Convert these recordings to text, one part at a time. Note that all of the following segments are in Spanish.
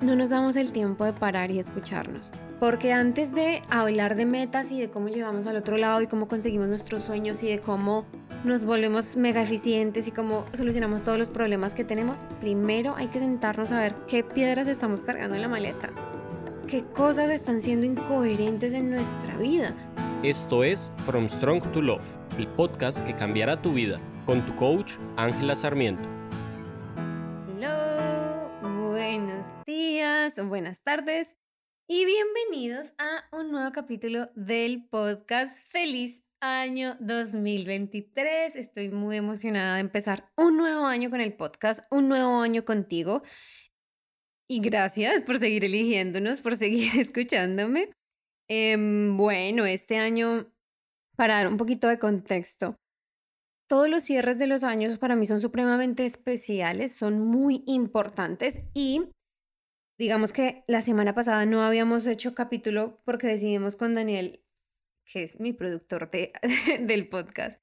no nos damos el tiempo de parar y escucharnos. Porque antes de hablar de metas y de cómo llegamos al otro lado y cómo conseguimos nuestros sueños y de cómo nos volvemos mega eficientes y cómo solucionamos todos los problemas que tenemos, primero hay que sentarnos a ver qué piedras estamos cargando en la maleta. ¿Qué cosas están siendo incoherentes en nuestra vida? Esto es From Strong to Love, el podcast que cambiará tu vida, con tu coach Ángela Sarmiento. Días, buenas tardes y bienvenidos a un nuevo capítulo del podcast Feliz Año 2023. Estoy muy emocionada de empezar un nuevo año con el podcast, un nuevo año contigo. Y gracias por seguir eligiéndonos, por seguir escuchándome. Em, bueno, este año, para dar un poquito de contexto, todos los cierres de los años para mí son supremamente especiales, son muy importantes y digamos que la semana pasada no habíamos hecho capítulo porque decidimos con Daniel, que es mi productor de, del podcast,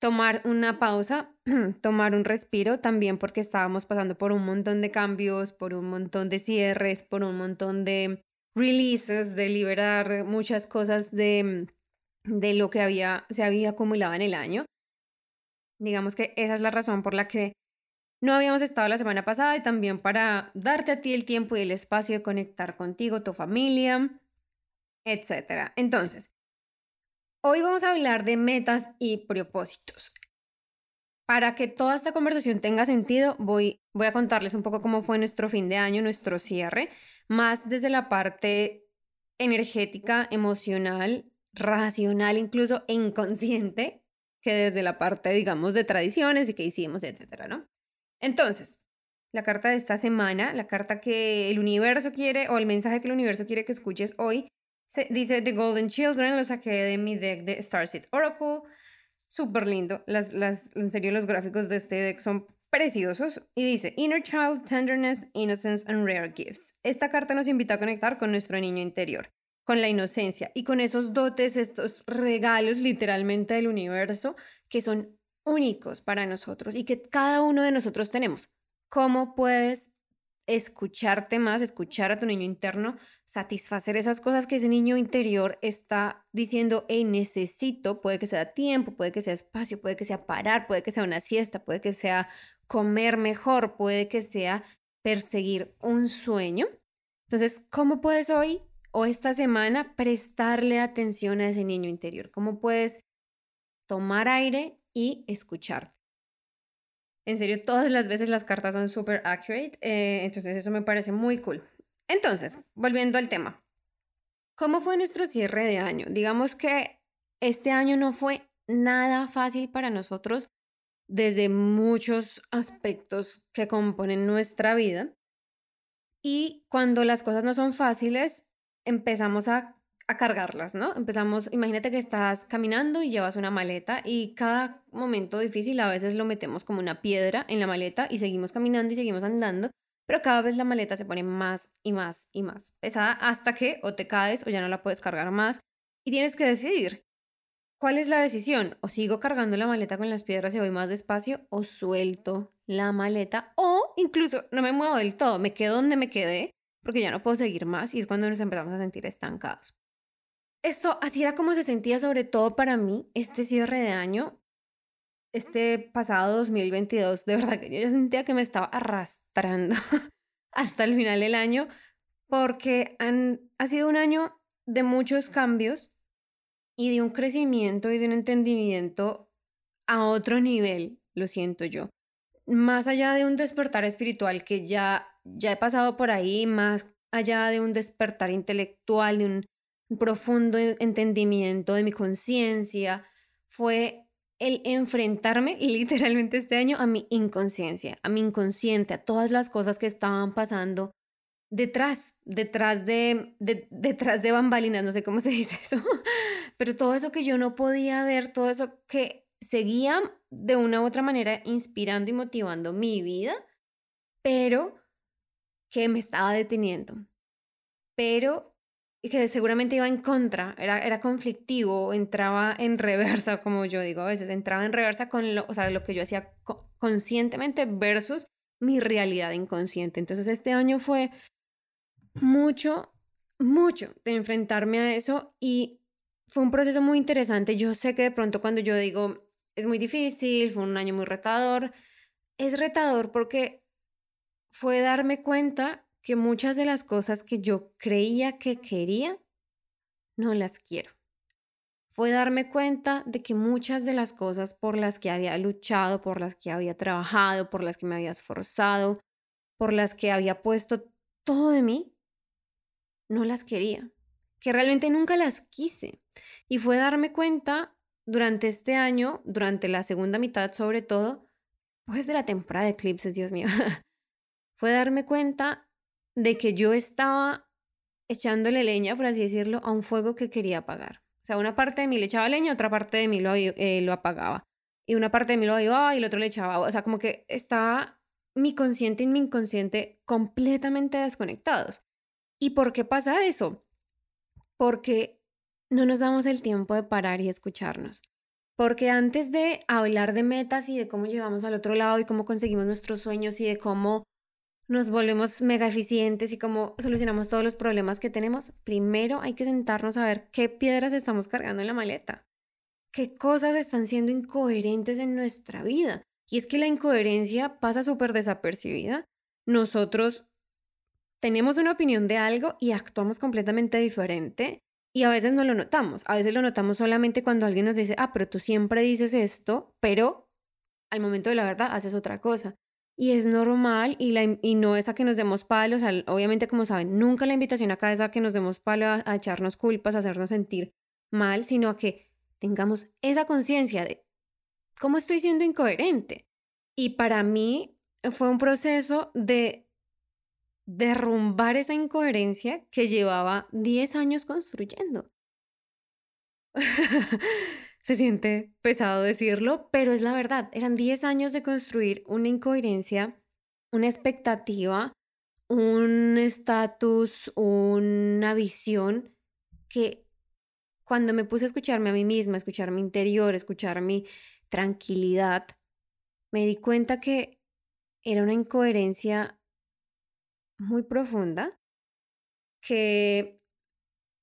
tomar una pausa, tomar un respiro también porque estábamos pasando por un montón de cambios, por un montón de cierres, por un montón de releases, de liberar muchas cosas de, de lo que había, se había acumulado en el año. Digamos que esa es la razón por la que no habíamos estado la semana pasada y también para darte a ti el tiempo y el espacio de conectar contigo, tu familia, etc. Entonces, hoy vamos a hablar de metas y propósitos. Para que toda esta conversación tenga sentido, voy, a contarles un poco cómo fue nuestro fin de año, nuestro cierre, más desde la parte energética, emocional, racional, incluso inconsciente, que desde la parte, digamos, de tradiciones y que hicimos, etcétera, ¿no? Entonces, la carta de esta semana, la carta que el universo quiere o el mensaje que el universo quiere que escuches hoy, dice The Golden Children, lo saqué de mi deck de Starseed Oracle. Súper lindo. Las, las, en serio, los gráficos de este deck son preciosos. Y dice Inner Child, Tenderness, Innocence and Rare Gifts. Esta carta nos invita a conectar con nuestro niño interior, con la inocencia y con esos dotes, estos regalos literalmente del universo que son únicos para nosotros y que cada uno de nosotros tenemos. ¿Cómo puedes escucharte más, escuchar a tu niño interno, satisfacer esas cosas que ese niño interior está diciendo, hey, necesito, puede que sea tiempo, puede que sea espacio, puede que sea parar, puede que sea una siesta, puede que sea comer mejor, puede que sea perseguir un sueño. Entonces, ¿cómo puedes hoy o esta semana prestarle atención a ese niño interior? ¿Cómo puedes tomar aire y escucharte. En serio, todas las veces las cartas son súper accurate, eh, entonces eso me parece muy cool. Entonces, volviendo al tema. ¿Cómo fue nuestro cierre de año? Digamos que este año no fue nada fácil para nosotros desde muchos aspectos que componen nuestra vida. Y cuando las cosas no son fáciles, empezamos a a cargarlas, ¿no? Empezamos, imagínate que estás caminando y llevas una maleta y cada momento difícil a veces lo metemos como una piedra en la maleta y seguimos caminando y seguimos andando, pero cada vez la maleta se pone más y más y más pesada hasta que o te caes o ya no la puedes cargar más y tienes que decidir. ¿Cuál es la decisión? O sigo cargando la maleta con las piedras y voy más despacio o suelto la maleta o incluso no me muevo del todo, me quedo donde me quedé porque ya no puedo seguir más y es cuando nos empezamos a sentir estancados. Esto, así era como se sentía sobre todo para mí este cierre de año, este pasado 2022. De verdad que yo sentía que me estaba arrastrando hasta el final del año porque han, ha sido un año de muchos cambios y de un crecimiento y de un entendimiento a otro nivel, lo siento yo. Más allá de un despertar espiritual que ya, ya he pasado por ahí, más allá de un despertar intelectual, de un profundo entendimiento de mi conciencia, fue el enfrentarme literalmente este año a mi inconsciencia, a mi inconsciente, a todas las cosas que estaban pasando detrás, detrás de, detrás de bambalinas, no sé cómo se dice eso, pero todo eso que yo no podía ver, todo eso que seguía de una u otra manera inspirando y motivando mi vida, pero que me estaba deteniendo, pero que seguramente iba en contra, era, era conflictivo, entraba en reversa, como yo digo a veces, entraba en reversa con lo, o sea, lo que yo hacía conscientemente versus mi realidad inconsciente. Entonces este año fue mucho, mucho de enfrentarme a eso y fue un proceso muy interesante. Yo sé que de pronto cuando yo digo es muy difícil, fue un año muy retador, es retador porque fue darme cuenta que muchas de las cosas que yo creía que quería, no las quiero. Fue darme cuenta de que muchas de las cosas por las que había luchado, por las que había trabajado, por las que me había esforzado, por las que había puesto todo de mí, no las quería, que realmente nunca las quise. Y fue darme cuenta durante este año, durante la segunda mitad sobre todo, pues de la temporada de eclipses, Dios mío, fue darme cuenta de que yo estaba echándole leña, por así decirlo, a un fuego que quería apagar. O sea, una parte de mí le echaba leña, otra parte de mí lo, eh, lo apagaba. Y una parte de mí lo avivaba y el otro le echaba. O sea, como que estaba mi consciente y mi inconsciente completamente desconectados. ¿Y por qué pasa eso? Porque no nos damos el tiempo de parar y escucharnos. Porque antes de hablar de metas y de cómo llegamos al otro lado y cómo conseguimos nuestros sueños y de cómo nos volvemos mega eficientes y cómo solucionamos todos los problemas que tenemos, primero hay que sentarnos a ver qué piedras estamos cargando en la maleta, qué cosas están siendo incoherentes en nuestra vida. Y es que la incoherencia pasa súper desapercibida. Nosotros tenemos una opinión de algo y actuamos completamente diferente y a veces no lo notamos. A veces lo notamos solamente cuando alguien nos dice, ah, pero tú siempre dices esto, pero al momento de la verdad haces otra cosa. Y es normal y, la, y no es a que nos demos palos. obviamente, como saben, nunca la invitación acá es a que nos demos palos, a, a echarnos culpas, a hacernos sentir mal, sino a que tengamos esa conciencia de cómo estoy siendo incoherente. Y para mí fue un proceso de derrumbar esa incoherencia que llevaba 10 años construyendo. Se siente pesado decirlo, pero es la verdad. Eran 10 años de construir una incoherencia, una expectativa, un estatus, una visión que cuando me puse a escucharme a mí misma, escuchar mi interior, escuchar mi tranquilidad, me di cuenta que era una incoherencia muy profunda que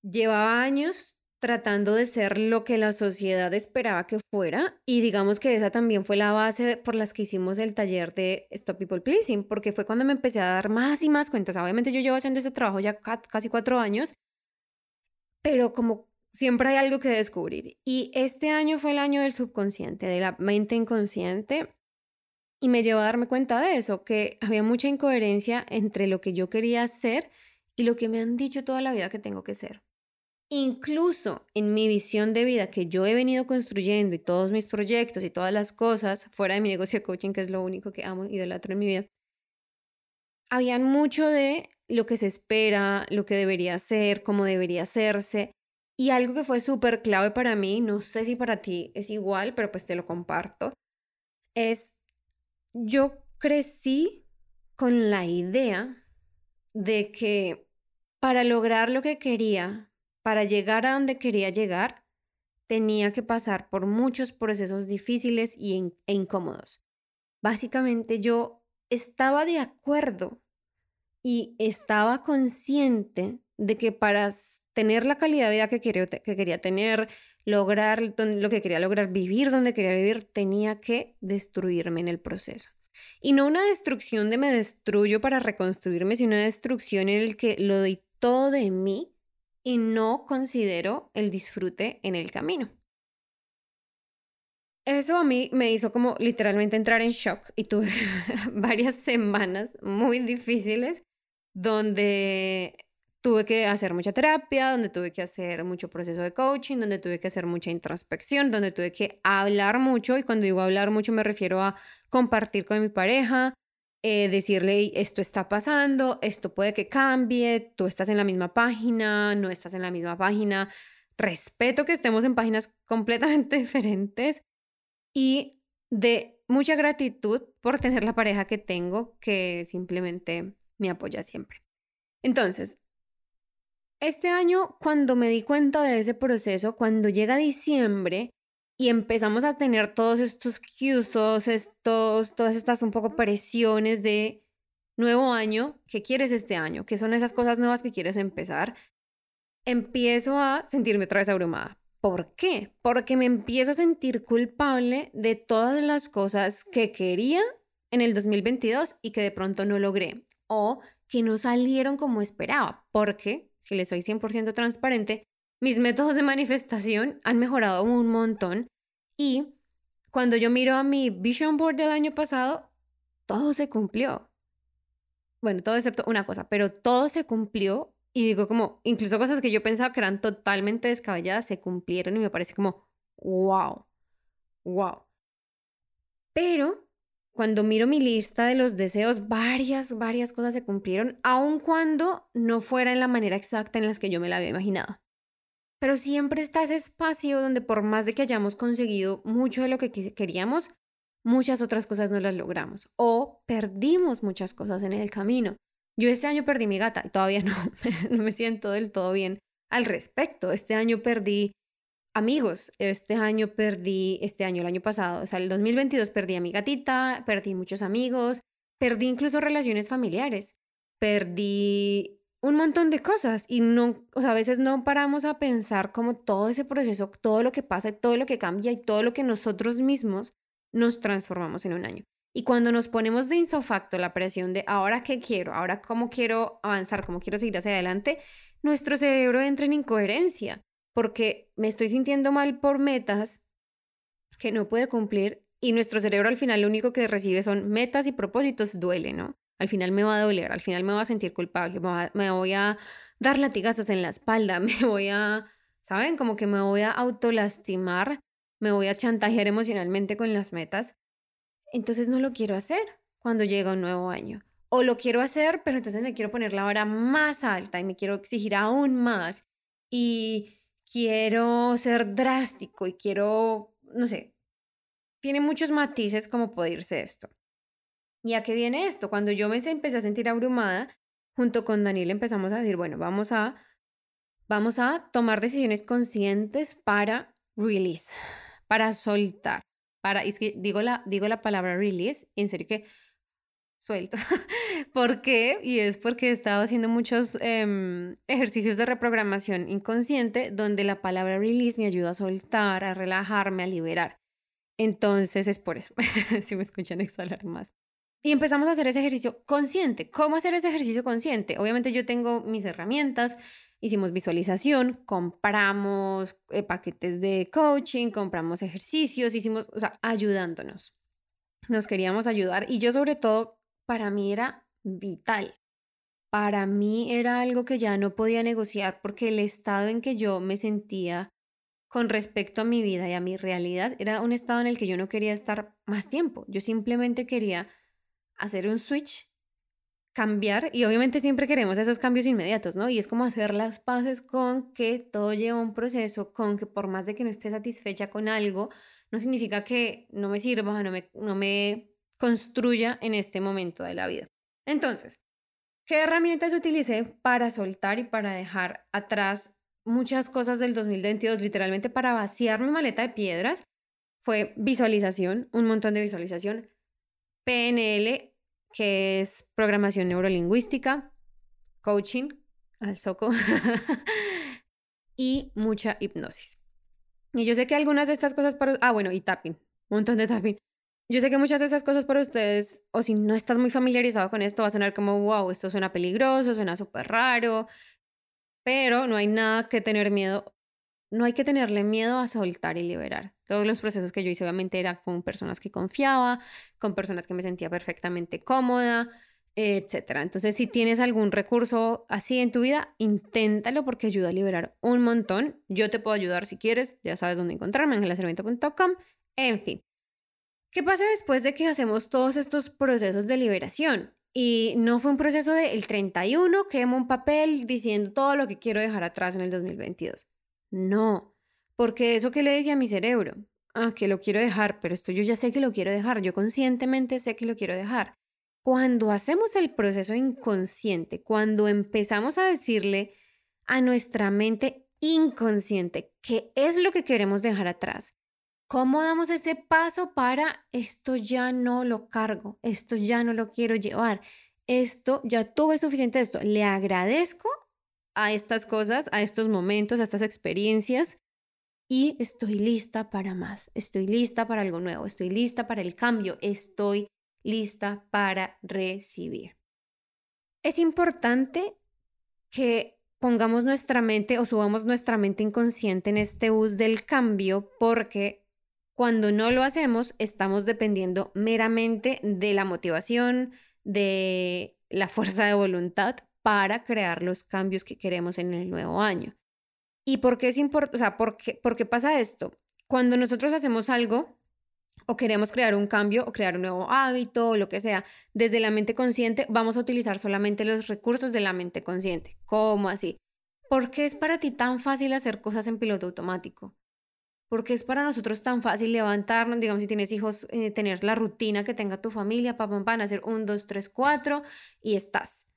llevaba años tratando de ser lo que la sociedad esperaba que fuera y digamos que esa también fue la base por las que hicimos el taller de Stop People Pleasing, porque fue cuando me empecé a dar más y más cuentas. Obviamente yo llevo haciendo ese trabajo ya casi cuatro años, pero como siempre hay algo que descubrir. Y este año fue el año del subconsciente, de la mente inconsciente, y me llevó a darme cuenta de eso, que había mucha incoherencia entre lo que yo quería ser y lo que me han dicho toda la vida que tengo que ser. Incluso en mi visión de vida que yo he venido construyendo y todos mis proyectos y todas las cosas fuera de mi negocio de coaching, que es lo único que amo y idolatro en mi vida, habían mucho de lo que se espera, lo que debería ser, cómo debería hacerse. Y algo que fue súper clave para mí, no sé si para ti es igual, pero pues te lo comparto, es yo crecí con la idea de que para lograr lo que quería, para llegar a donde quería llegar, tenía que pasar por muchos procesos difíciles y e incómodos. Básicamente yo estaba de acuerdo y estaba consciente de que para tener la calidad de vida que quería, que quería tener, lograr lo que quería lograr, vivir donde quería vivir, tenía que destruirme en el proceso. Y no una destrucción de me destruyo para reconstruirme, sino una destrucción en el que lo doy todo de mí y no considero el disfrute en el camino. Eso a mí me hizo como literalmente entrar en shock y tuve varias semanas muy difíciles donde tuve que hacer mucha terapia, donde tuve que hacer mucho proceso de coaching, donde tuve que hacer mucha introspección, donde tuve que hablar mucho y cuando digo hablar mucho me refiero a compartir con mi pareja, eh, decirle, esto está pasando, esto puede que cambie, tú estás en la misma página, no estás en la misma página. Respeto que estemos en páginas completamente diferentes y de mucha gratitud por tener la pareja que tengo que simplemente me apoya siempre. Entonces, este año, cuando me di cuenta de ese proceso, cuando llega diciembre, y empezamos a tener todos estos cues, estos, todas estas un poco presiones de nuevo año, ¿qué quieres este año? ¿Qué son esas cosas nuevas que quieres empezar? Empiezo a sentirme otra vez abrumada. ¿Por qué? Porque me empiezo a sentir culpable de todas las cosas que quería en el 2022 y que de pronto no logré o que no salieron como esperaba. Porque, si les soy 100% transparente, mis métodos de manifestación han mejorado un montón y cuando yo miro a mi vision board del año pasado, todo se cumplió. Bueno, todo excepto una cosa, pero todo se cumplió y digo como, incluso cosas que yo pensaba que eran totalmente descabelladas se cumplieron y me parece como, wow, wow. Pero cuando miro mi lista de los deseos, varias, varias cosas se cumplieron, aun cuando no fuera en la manera exacta en las que yo me la había imaginado. Pero siempre está ese espacio donde por más de que hayamos conseguido mucho de lo que queríamos, muchas otras cosas no las logramos o perdimos muchas cosas en el camino. Yo este año perdí mi gata y todavía no, no me siento del todo bien al respecto. Este año perdí amigos, este año perdí, este año, el año pasado, o sea, el 2022 perdí a mi gatita, perdí muchos amigos, perdí incluso relaciones familiares, perdí un montón de cosas y no, o sea, a veces no paramos a pensar como todo ese proceso, todo lo que pasa, todo lo que cambia y todo lo que nosotros mismos nos transformamos en un año. Y cuando nos ponemos de insofacto la presión de ahora qué quiero, ahora cómo quiero avanzar, cómo quiero seguir hacia adelante, nuestro cerebro entra en incoherencia porque me estoy sintiendo mal por metas que no puede cumplir y nuestro cerebro al final lo único que recibe son metas y propósitos, duele, ¿no? Al final me va a doler, al final me va a sentir culpable, me, voy a dar latigazos en la espalda, me voy a, ¿saben? Como que me voy a autolastimar, me voy a chantajear emocionalmente con las metas. Entonces no lo quiero hacer cuando llega un nuevo año. O lo quiero hacer, pero entonces me quiero poner la vara más alta y me quiero exigir aún más. Y quiero ser drástico y quiero, no sé, tiene muchos matices como puede irse esto. ¿Y a qué viene esto? Cuando yo me empecé a sentir abrumada, junto con Daniel empezamos a decir, bueno, vamos a, vamos a tomar decisiones conscientes para release, para soltar, para, es que digo la, digo la palabra release, en serio que suelto. ¿Por qué? Y es porque he estado haciendo muchos em, ejercicios de reprogramación inconsciente donde la palabra release me ayuda a soltar, a relajarme, a liberar. Entonces es por eso, si me escuchan exhalar más. Y empezamos a hacer ese ejercicio consciente. ¿Cómo hacer ese ejercicio consciente? Obviamente yo tengo mis herramientas, hicimos visualización, compramos eh, paquetes de coaching, compramos ejercicios, hicimos, o sea, ayudándonos. Nos queríamos ayudar y yo sobre todo, para mí era vital. Para mí era algo que ya no podía negociar porque el estado en que yo me sentía con respecto a mi vida y a mi realidad era un estado en el que yo no quería estar más tiempo. Yo simplemente quería hacer un switch, cambiar, y obviamente siempre queremos esos cambios inmediatos, ¿no? Y es como hacer las paces con que todo lleva un proceso, con que por más de que no esté satisfecha con algo, no significa que no me sirva, no me, no me construya en este momento de la vida. Entonces, ¿qué herramientas utilicé para soltar y para dejar atrás muchas cosas del 2022, literalmente para vaciar mi maleta de piedras? Fue visualización, un montón de visualización, PNL que es programación neurolingüística, coaching al soco y mucha hipnosis. Y yo sé que algunas de estas cosas para... Ah, bueno, y tapping, un montón de tapping. Yo sé que muchas de estas cosas para ustedes, o si no estás muy familiarizado con esto, va a sonar como, wow, esto suena peligroso, suena súper raro, pero no hay nada que tener miedo no hay que tenerle miedo a soltar y liberar. Todos los procesos que yo hice obviamente eran con personas que confiaba, con personas que me sentía perfectamente cómoda, etcétera. Entonces, si tienes algún recurso así en tu vida, inténtalo porque ayuda a liberar un montón. Yo te puedo ayudar si quieres, ya sabes dónde encontrarme, en el En fin. ¿Qué pasa después de que hacemos todos estos procesos de liberación? Y no fue un proceso del el 31, quemo un papel diciendo todo lo que quiero dejar atrás en el 2022. No, porque eso que le decía a mi cerebro, ah, que lo quiero dejar, pero esto yo ya sé que lo quiero dejar, yo conscientemente sé que lo quiero dejar. Cuando hacemos el proceso inconsciente, cuando empezamos a decirle a nuestra mente inconsciente qué es lo que queremos dejar atrás, ¿cómo damos ese paso para esto ya no lo cargo, esto ya no lo quiero llevar, esto, ya tuve suficiente de esto, le agradezco a estas cosas, a estos momentos, a estas experiencias y estoy lista para más, estoy lista para algo nuevo, estoy lista para el cambio, estoy lista para recibir. Es importante que pongamos nuestra mente o subamos nuestra mente inconsciente en este bus del cambio porque cuando no lo hacemos estamos dependiendo meramente de la motivación, de la fuerza de voluntad para crear los cambios que queremos en el nuevo año. ¿Y por qué es importante? O sea, ¿por qué, ¿por qué pasa esto? Cuando nosotros hacemos algo o queremos crear un cambio o crear un nuevo hábito o lo que sea, desde la mente consciente vamos a utilizar solamente los recursos de la mente consciente. ¿Cómo así? ¿Por qué es para ti tan fácil hacer cosas en piloto automático? Porque es para nosotros tan fácil levantarnos, digamos, si tienes hijos, eh, tener la rutina que tenga tu familia, papá, pan, hacer un, dos, tres, cuatro y estás.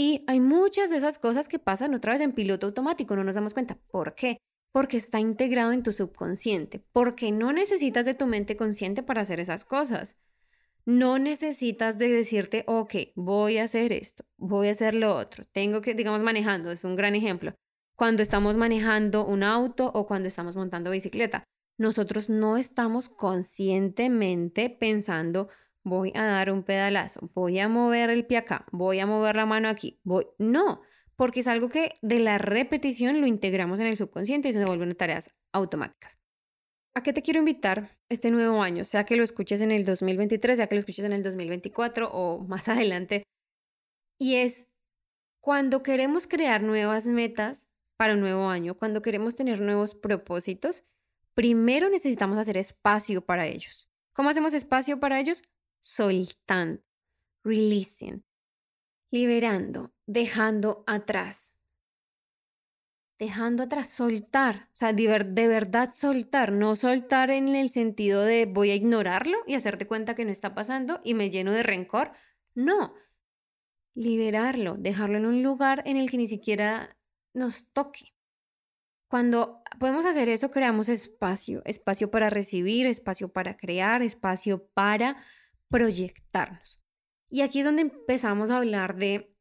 Y hay muchas de esas cosas que pasan otra vez en piloto automático, no nos damos cuenta. ¿Por qué? Porque está integrado en tu subconsciente, porque no necesitas de tu mente consciente para hacer esas cosas. No necesitas de decirte, ok, voy a hacer esto, voy a hacer lo otro. Tengo que, digamos, manejando, es un gran ejemplo. Cuando estamos manejando un auto o cuando estamos montando bicicleta, nosotros no estamos conscientemente pensando, voy a dar un pedalazo, voy a mover el pie acá, voy a mover la mano aquí, voy. No, porque es algo que de la repetición lo integramos en el subconsciente y se vuelven tareas automáticas. ¿A qué te quiero invitar este nuevo año? Sea que lo escuches en el 2023, sea que lo escuches en el 2024 o más adelante. Y es cuando queremos crear nuevas metas para un nuevo año, cuando queremos tener nuevos propósitos, primero necesitamos hacer espacio para ellos. ¿Cómo hacemos espacio para ellos? Soltando, releasing, liberando, dejando atrás. Dejando atrás, soltar, o sea, de, verdad soltar, no soltar en el sentido de voy a ignorarlo y hacerte cuenta que no está pasando y me lleno de rencor. No, liberarlo, dejarlo en un lugar en el que ni siquiera nos toque. Cuando podemos hacer eso, creamos espacio, espacio para recibir, espacio para crear, espacio para proyectarnos. Y aquí es donde empezamos a hablar de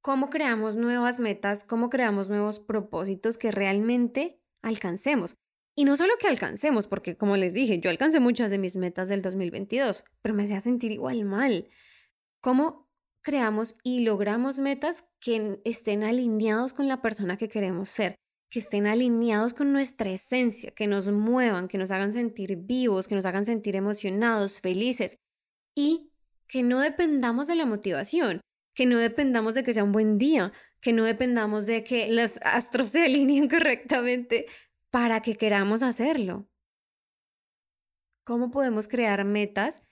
cómo creamos nuevas metas, cómo creamos nuevos propósitos que realmente alcancemos. Y no solo que alcancemos, porque como les dije, yo alcancé muchas de mis metas del 2022, pero me hacía sentir igual mal. ¿Cómo creamos y logramos metas que estén alineados con la persona que queremos ser? que estén alineados con nuestra esencia, que nos muevan, que nos hagan sentir vivos, que nos hagan sentir emocionados, felices, y que no dependamos de la motivación, que no dependamos de que sea un buen día, que no dependamos de que los astros se alineen correctamente para que queramos hacerlo. ¿Cómo podemos crear metas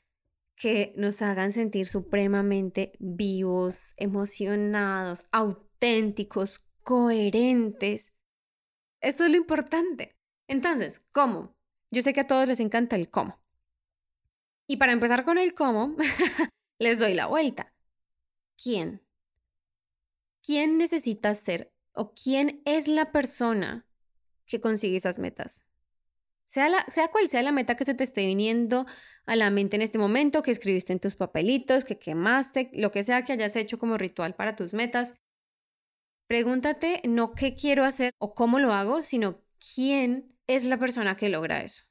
que nos hagan sentir supremamente vivos, emocionados, auténticos, coherentes? Eso es lo importante. Entonces, ¿cómo? Yo sé que a todos les encanta el cómo. Y para empezar con el cómo, les doy la vuelta. ¿Quién? ¿Quién necesita ser o quién es la persona que consigue esas metas? Sea, la, sea cual sea la meta que se te esté viniendo a la mente en este momento, que escribiste en tus papelitos, que quemaste, lo que sea que hayas hecho como ritual para tus metas, pregúntate no qué quiero hacer o cómo lo hago, sino quién es la persona que logra eso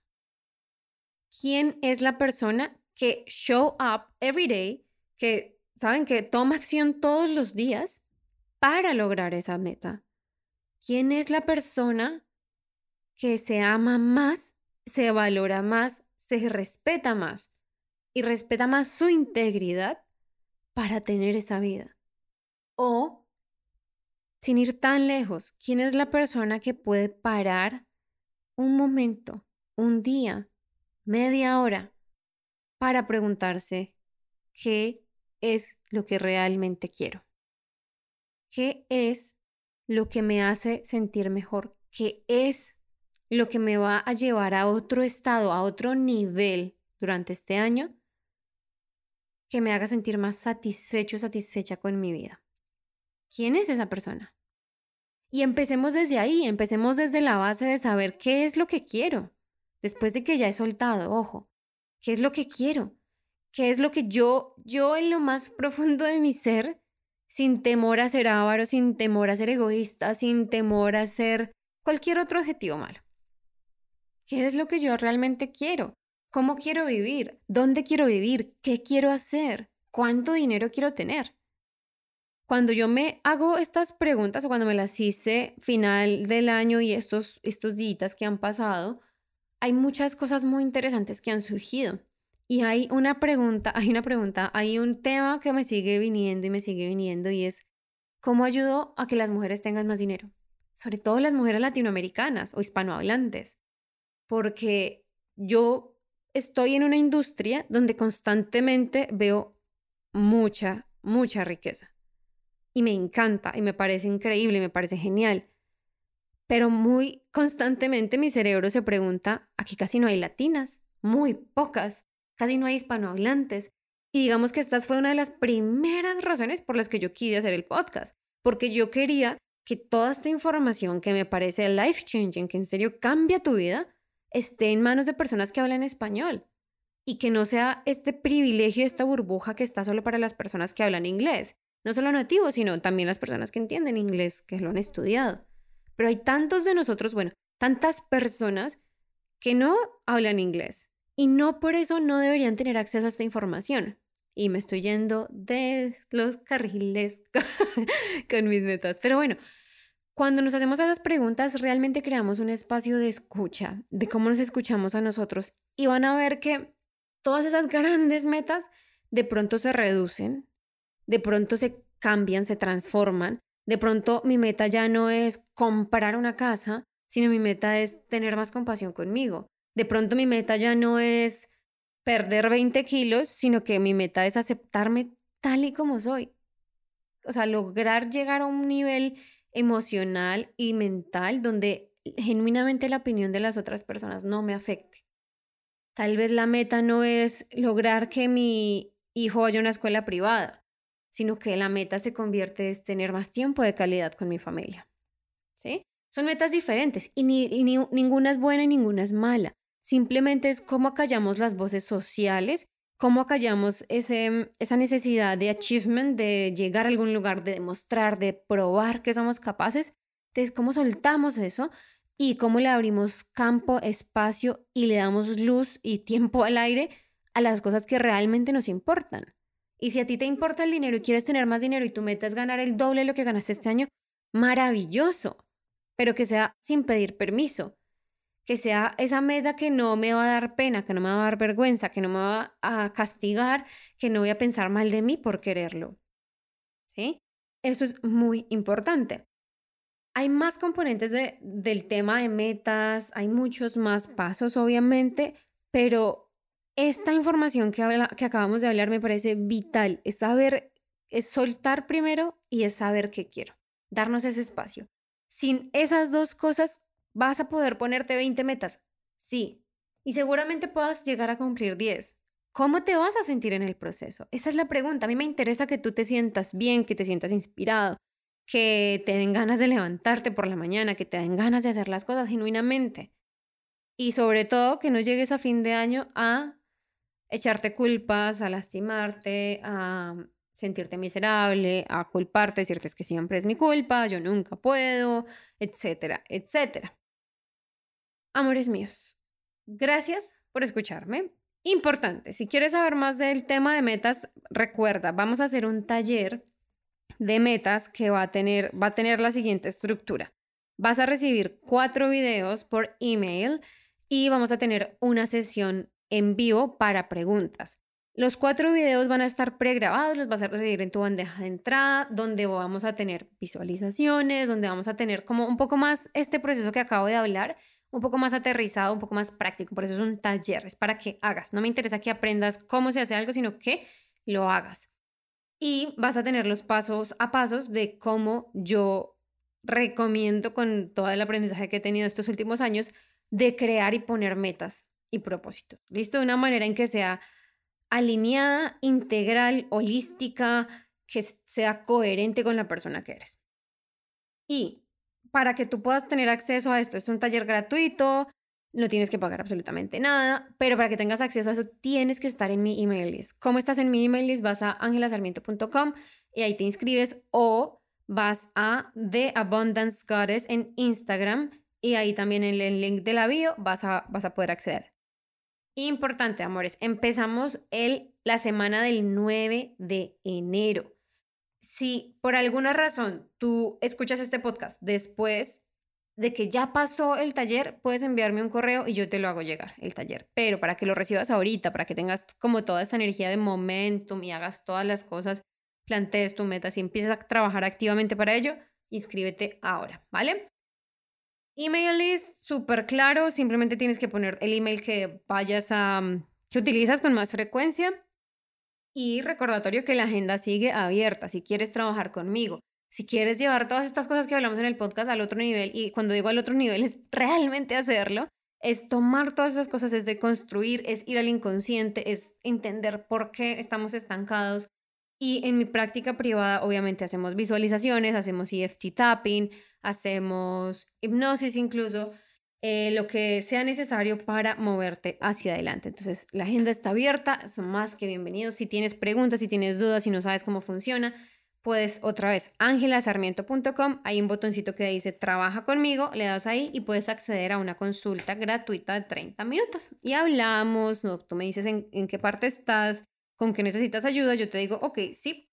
quién es la persona que show up every day, que saben que toma acción todos los días para lograr esa meta. ¿Quién es la persona que se ama más, se valora más, se respeta más y respeta más su integridad para tener esa vida? O, sin ir tan lejos, ¿quién es la persona que puede parar un momento, un día, media hora para preguntarse qué es lo que realmente quiero. ¿Qué es lo que me hace sentir mejor? ¿Qué es lo que me va a llevar a otro estado, a otro nivel durante este año? Que me haga sentir más satisfecho, satisfecha con mi vida. ¿Quién es esa persona? Y empecemos desde ahí, empecemos desde la base de saber qué es lo que quiero después de que ya he soltado, ojo, ¿qué es lo que quiero? qué es lo que yo, yo en lo más profundo de mi ser, sin temor a ser avaro, sin temor a ser egoísta, sin temor a ser cualquier otro objetivo malo. ¿Qué es lo que yo realmente quiero? ¿Cómo quiero vivir? ¿Dónde quiero vivir? ¿Qué quiero hacer? ¿Cuánto dinero quiero tener? Cuando yo me hago estas preguntas o cuando me las hice final del año y estos, estos días que han pasado, hay muchas cosas muy interesantes que han surgido. Y hay una pregunta, hay una pregunta, hay un tema que me sigue viniendo y me sigue viniendo y es, ¿cómo ayudo a que las mujeres tengan más dinero? Sobre todo las mujeres latinoamericanas o hispanohablantes. Porque yo estoy en una industria donde constantemente veo mucha, mucha riqueza. Y me encanta y me parece increíble, me parece genial. Pero muy constantemente mi cerebro se pregunta, aquí casi no hay latinas, muy pocas casi no hay hispanohablantes. Y digamos que esta fue una de las primeras razones por las que yo quise hacer el podcast, porque yo quería que toda esta información que me parece life changing, que en serio cambia tu vida, esté en manos de personas que hablan español y que no sea este privilegio, esta burbuja que está solo para las personas que hablan inglés, no solo nativos, sino también las personas que entienden inglés, que lo han estudiado. Pero hay tantos de nosotros, bueno, tantas personas que no hablan inglés, y no por eso no deberían tener acceso a esta información. Y me estoy yendo de los carriles con mis metas. Pero bueno, cuando nos hacemos esas preguntas, realmente creamos un espacio de escucha, de cómo nos escuchamos a nosotros. Y van a ver que todas esas grandes metas de pronto se reducen, de pronto se cambian, se transforman. De pronto mi meta ya no es comprar una casa, sino mi meta es tener más compasión conmigo de pronto mi meta ya no es perder 20 kilos, sino que mi meta es aceptarme tal y como soy. O sea, lograr llegar a un nivel emocional y mental donde genuinamente la opinión de las otras personas no me afecte. Tal vez la meta no es lograr que mi hijo vaya a una escuela privada, sino que la meta se convierte en tener más tiempo de calidad con mi familia. ¿Sí? Son metas diferentes y ni, ninguna es buena y ninguna es mala. Simplemente es cómo acallamos las voces sociales, cómo acallamos ese, esa necesidad de achievement, de llegar a algún lugar, de demostrar, de probar que somos capaces. Entonces, cómo soltamos eso y cómo le abrimos campo, espacio y le damos luz y tiempo al aire a las cosas que realmente nos importan. Y si a ti te importa el dinero y quieres tener más dinero y tu meta es ganar el doble de lo que ganaste este año, maravilloso, pero que sea sin pedir permiso que sea esa meta que no me va a dar pena, que no me va a dar vergüenza, que no me va a castigar, que no voy a pensar mal de mí por quererlo. ¿Sí? Eso es muy importante. Hay más componentes de, del tema de metas, hay muchos más pasos, obviamente, pero esta información que, acabamos de hablar me parece vital. Es saber, es soltar primero y es saber qué quiero, darnos ese espacio. Sin esas dos cosas, ¿Vas a poder ponerte 20 metas? Sí. Y seguramente puedas llegar a cumplir 10. ¿Cómo te vas a sentir en el proceso? Esa es la pregunta. A mí me interesa que tú te sientas bien, que te sientas inspirado, que te den ganas de levantarte por la mañana, que te den ganas de hacer las cosas genuinamente. Y sobre todo que no llegues a fin de año a echarte culpas, a lastimarte, a sentirte miserable, a culparte, decirte que siempre es mi culpa, yo nunca puedo, etcétera, etcétera. Amores míos, gracias por escucharme. Importante, si quieres saber más del tema de metas, recuerda, vamos a hacer un taller de metas que va a tener, va a tener la siguiente estructura. Vas a recibir cuatro videos por email y vamos a tener una sesión en vivo para preguntas. Los cuatro videos van a estar pregrabados, los vas a recibir en tu bandeja de entrada, donde vamos a tener visualizaciones, donde vamos a tener como un poco más este proceso que acabo de hablar un poco más aterrizado, un poco más práctico. Por eso es un taller, es para que hagas. No me interesa que aprendas cómo se hace algo, sino que lo hagas. Y vas a tener los pasos a pasos de cómo yo recomiendo con todo el aprendizaje que he tenido estos últimos años de crear y poner metas y propósitos. ¿Listo? De una manera en que sea alineada, integral, holística, que sea coherente con la persona que eres. Y para que tú puedas tener acceso a esto. Es un taller gratuito, no tienes que pagar absolutamente nada, pero para que tengas acceso a eso tienes que estar en mi email list. ¿Cómo estás en mi email list? Vas a angelasarmiento.com y ahí te inscribes o vas a The Abundance Goddess en Instagram y ahí también en el link de la bio vas a, vas a poder acceder. Importante, amores, empezamos el, la semana del 9 de enero. Si por alguna razón tú escuchas este podcast después de que ya pasó el taller, puedes enviarme un correo y yo te lo hago llegar, el taller. Pero para que lo recibas ahorita, para que tengas como toda esta energía de momentum y hagas todas las cosas, plantees tu meta y empieces a trabajar activamente para ello, inscríbete ahora, ¿vale? Email list, súper claro, simplemente tienes que poner el email que vayas a, mm, que utilizas con más frecuencia. Y recordatorio que la agenda sigue abierta si quieres trabajar conmigo si quieres llevar todas estas cosas que hablamos en el podcast al otro nivel, y cuando digo al otro nivel es realmente hacerlo, es tomar todas esas cosas, es de construir, es ir al inconsciente, es entender por qué estamos estancados. Y en mi práctica privada, obviamente, hacemos visualizaciones, hacemos EFT tapping, hacemos hipnosis incluso, eh, lo que sea necesario para moverte hacia adelante. Entonces, la agenda está abierta, son más que bienvenidos. Si tienes preguntas, si tienes dudas, si no sabes cómo funciona, puedes otra vez, angelasarmiento.com, hay un botoncito que dice trabaja conmigo, le das ahí y puedes acceder a una consulta gratuita de 30 minutos. Y hablamos, ¿no? tú me dices en, qué parte estás, con necesitas ayuda, yo te digo, ok, sí,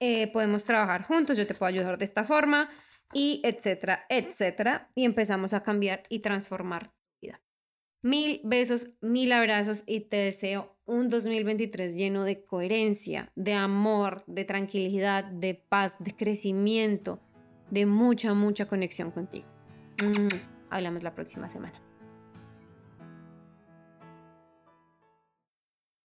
eh, podemos trabajar juntos, yo te puedo ayudar de esta forma, y etcétera, etcétera. Y empezamos a cambiar y transformar Mil besos, mil abrazos y te deseo un 2023 lleno de coherencia, de amor, de tranquilidad, de paz, de crecimiento, de mucha, mucha conexión contigo. Mm, hablamos la próxima semana.